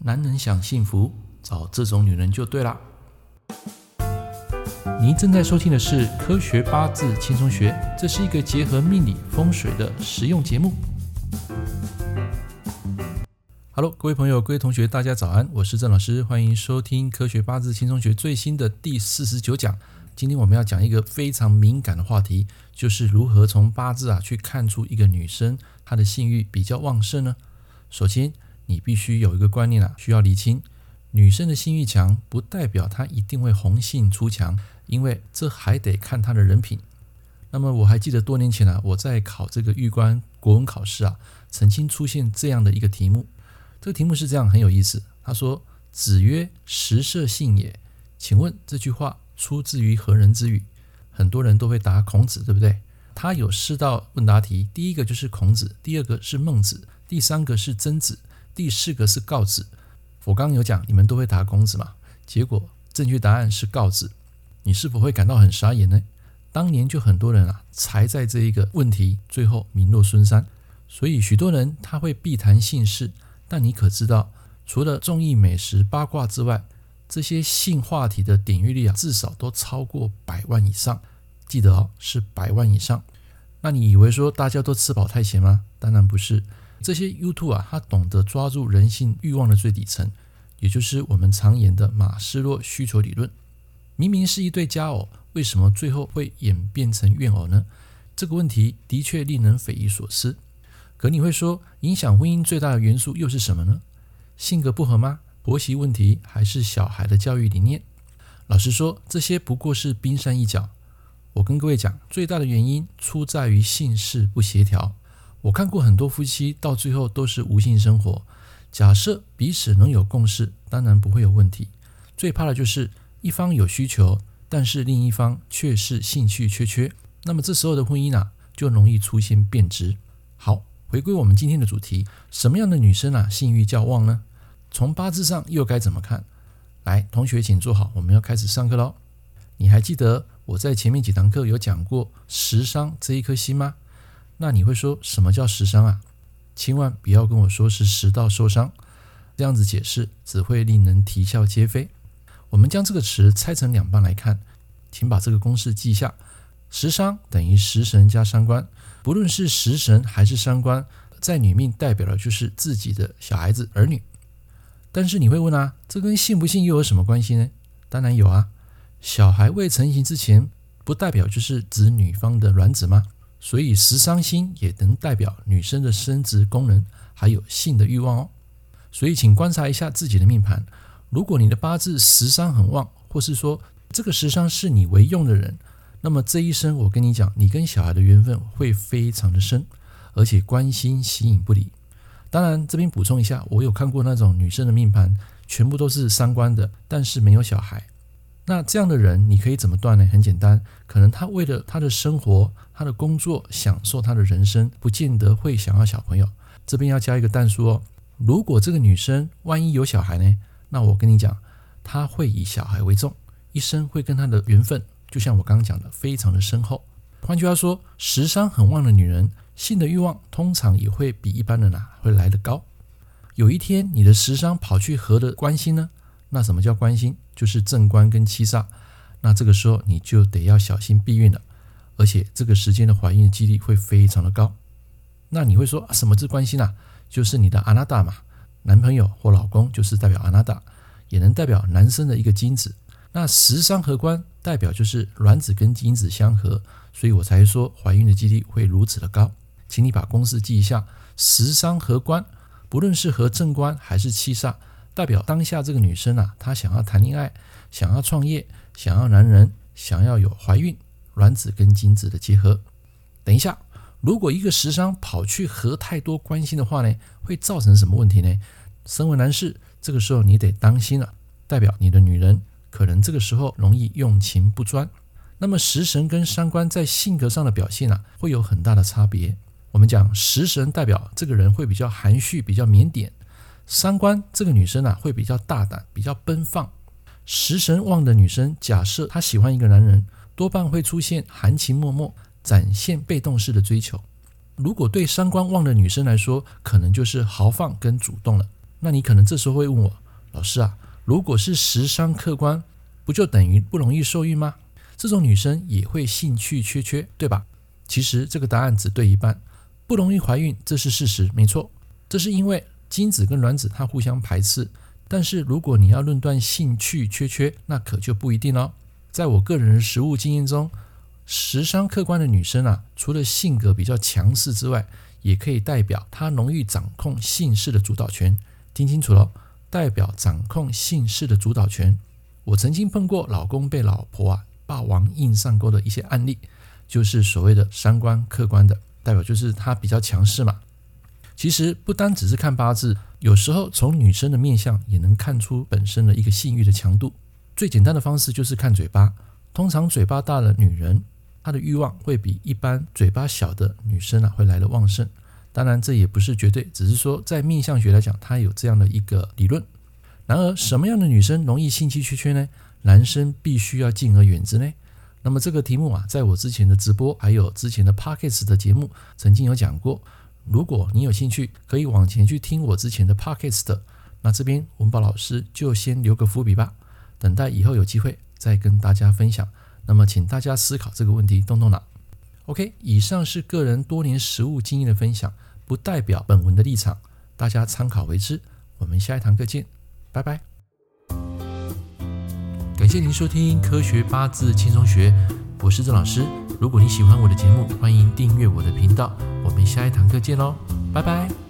男人想幸福，找这种女人就对了。您正在收听的是《科学八字轻松学》，这是一个结合命理风水的实用节目。Hello，各位朋友、各位同学，大家早安，我是郑老师，欢迎收听《科学八字轻松学》最新的第四十九讲。今天我们要讲一个非常敏感的话题，就是如何从八字啊去看出一个女生她的性欲比较旺盛呢？首先，你必须有一个观念啊，需要厘清：女生的性欲强，不代表她一定会红杏出墙，因为这还得看她的人品。那么我还记得多年前啊，我在考这个玉官国文考试啊，曾经出现这样的一个题目。这个题目是这样，很有意思。他说：“子曰：‘食色，性也。’请问这句话出自于何人之语？”很多人都会答孔子，对不对？他有四道问答题，第一个就是孔子，第二个是孟子，第三个是曾子。第四个是告子，我刚有讲，你们都会答孔子嘛？结果正确答案是告子，你是否会感到很傻眼呢？当年就很多人啊，才在这一个问题最后名落孙山。所以许多人他会避谈性事，但你可知道，除了综艺、美食、八卦之外，这些性话题的点阅率啊，至少都超过百万以上。记得哦，是百万以上。那你以为说大家都吃饱太闲吗？当然不是。这些 YouTube 啊，他懂得抓住人性欲望的最底层，也就是我们常言的马斯洛需求理论。明明是一对佳偶，为什么最后会演变成怨偶呢？这个问题的确令人匪夷所思。可你会说，影响婚姻最大的元素又是什么呢？性格不合吗？婆媳问题，还是小孩的教育理念？老实说，这些不过是冰山一角。我跟各位讲，最大的原因出在于性事不协调。我看过很多夫妻到最后都是无性生活。假设彼此能有共识，当然不会有问题。最怕的就是一方有需求，但是另一方却是兴趣缺缺。那么这时候的婚姻啊，就容易出现变质。好，回归我们今天的主题，什么样的女生啊，性欲较旺呢？从八字上又该怎么看？来，同学请坐好，我们要开始上课喽。你还记得我在前面几堂课有讲过食伤这一颗星吗？那你会说什么叫食伤啊？千万不要跟我说是食道受伤，这样子解释只会令人啼笑皆非。我们将这个词拆成两半来看，请把这个公式记下：食伤等于食神加伤官。不论是食神还是伤官，在女命代表的就是自己的小孩子儿女。但是你会问啊，这跟信不信又有什么关系呢？当然有啊，小孩未成型之前，不代表就是指女方的卵子吗？所以食伤星也能代表女生的生殖功能，还有性的欲望哦。所以请观察一下自己的命盘，如果你的八字食伤很旺，或是说这个食伤是你为用的人，那么这一生我跟你讲，你跟小孩的缘分会非常的深，而且关心形影不离。当然这边补充一下，我有看过那种女生的命盘，全部都是三官的，但是没有小孩。那这样的人，你可以怎么断呢？很简单，可能他为了他的生活、他的工作、享受他的人生，不见得会想要小朋友。这边要加一个但书哦。如果这个女生万一有小孩呢？那我跟你讲，她会以小孩为重，一生会跟她的缘分，就像我刚刚讲的，非常的深厚。换句话说，食伤很旺的女人，性的欲望通常也会比一般人啊会来得高。有一天，你的食伤跑去合的关心呢？那什么叫关心？就是正官跟七煞。那这个时候你就得要小心避孕了，而且这个时间的怀孕的几率会非常的高。那你会说什么是关心啊？就是你的阿纳达嘛，男朋友或老公就是代表阿纳达，也能代表男生的一个精子。那食伤合官代表就是卵子跟精子相合，所以我才说怀孕的几率会如此的高。请你把公式记一下：食伤合官，不论是合正官还是七煞。代表当下这个女生啊，她想要谈恋爱，想要创业，想要男人，想要有怀孕，卵子跟精子的结合。等一下，如果一个食伤跑去合太多关心的话呢，会造成什么问题呢？身为男士，这个时候你得当心了，代表你的女人可能这个时候容易用情不专。那么食神跟伤官在性格上的表现啊，会有很大的差别。我们讲食神代表这个人会比较含蓄，比较腼腆。三官这个女生啊，会比较大胆，比较奔放。食神旺的女生，假设她喜欢一个男人，多半会出现含情脉脉，展现被动式的追求。如果对三观旺的女生来说，可能就是豪放跟主动了。那你可能这时候会问我，老师啊，如果是食伤克官，不就等于不容易受孕吗？这种女生也会兴趣缺缺，对吧？其实这个答案只对一半，不容易怀孕，这是事实，没错。这是因为精子跟卵子它互相排斥。但是如果你要论断兴趣缺缺，那可就不一定了。在我个人的实务经验中，食伤客观的女生啊，除了性格比较强势之外，也可以代表她容易掌控性事的主导权。听清楚了，代表掌控性事的主导权。我曾经碰过老公被老婆啊霸王硬上钩的一些案例，就是所谓的三观客观的代表，就是他比较强势嘛。其实不单只是看八字，有时候从女生的面相也能看出本身的一个性欲的强度。最简单的方式就是看嘴巴，通常嘴巴大的女人，她的欲望会比一般嘴巴小的女生啊会来的旺盛。当然这也不是绝对，只是说在面相学来讲，它有这样的一个理论。然而什么样的女生容易兴趣缺缺呢？男生必须要敬而远之呢？那么这个题目啊，在我之前的直播还有之前的 Podcast 的节目曾经有讲过。如果你有兴趣，可以往前去听我之前的 podcast。那这边文宝老师就先留个伏笔吧，等待以后有机会再跟大家分享。那么，请大家思考这个问题，动动脑。OK，以上是个人多年实务经验的分享，不代表本文的立场，大家参考为之。我们下一堂课见，拜拜。感谢您收听《科学八字轻松学》，我是郑老师。如果你喜欢我的节目，欢迎订阅我的频道。我们下一堂课见喽，拜拜。